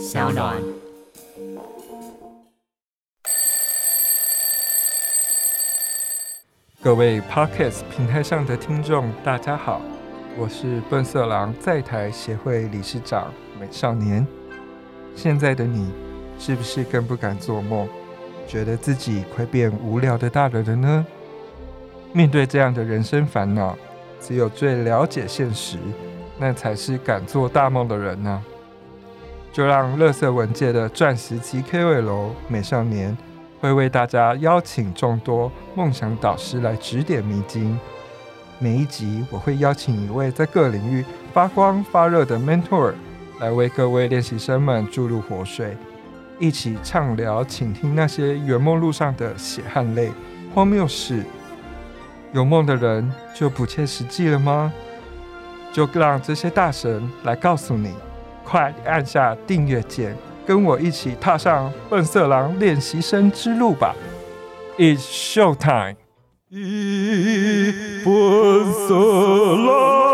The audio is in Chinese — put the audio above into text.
小暖。各位 Podcast 平台上的听众，大家好，我是笨色狼在台协会理事长美少年。现在的你，是不是更不敢做梦，觉得自己快变无聊的大人了呢？面对这样的人生烦恼，只有最了解现实，那才是敢做大梦的人呢。就让乐色文界的钻石级 KOL 美少年。会为大家邀请众多梦想导师来指点迷津。每一集我会邀请一位在各领域发光发热的 mentor 来为各位练习生们注入活水，一起畅聊、倾听那些圆梦路上的血汗泪、荒谬事。有梦的人就不切实际了吗？就让这些大神来告诉你，快按下订阅键。跟我一起踏上笨色狼练习生之路吧！It's show time！笨色狼。